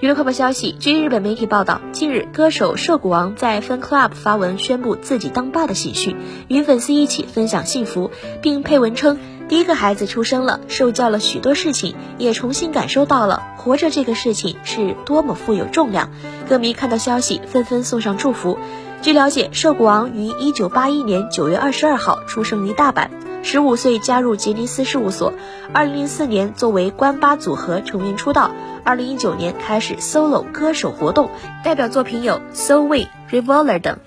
娱乐快报消息，据日本媒体报道，近日歌手涉谷王在 Fan Club 发文宣布自己当爸的喜讯，与粉丝一起分享幸福，并配文称第一个孩子出生了，受教了许多事情，也重新感受到了活着这个事情是多么富有重量。歌迷看到消息纷纷送上祝福。据了解，涉谷王于一九八一年九月二十二号出生于大阪。十五岁加入杰尼斯事务所，二零零四年作为关八组合成员出道，二零一九年开始 solo 歌手活动，代表作品有《So We》《Revolver》等。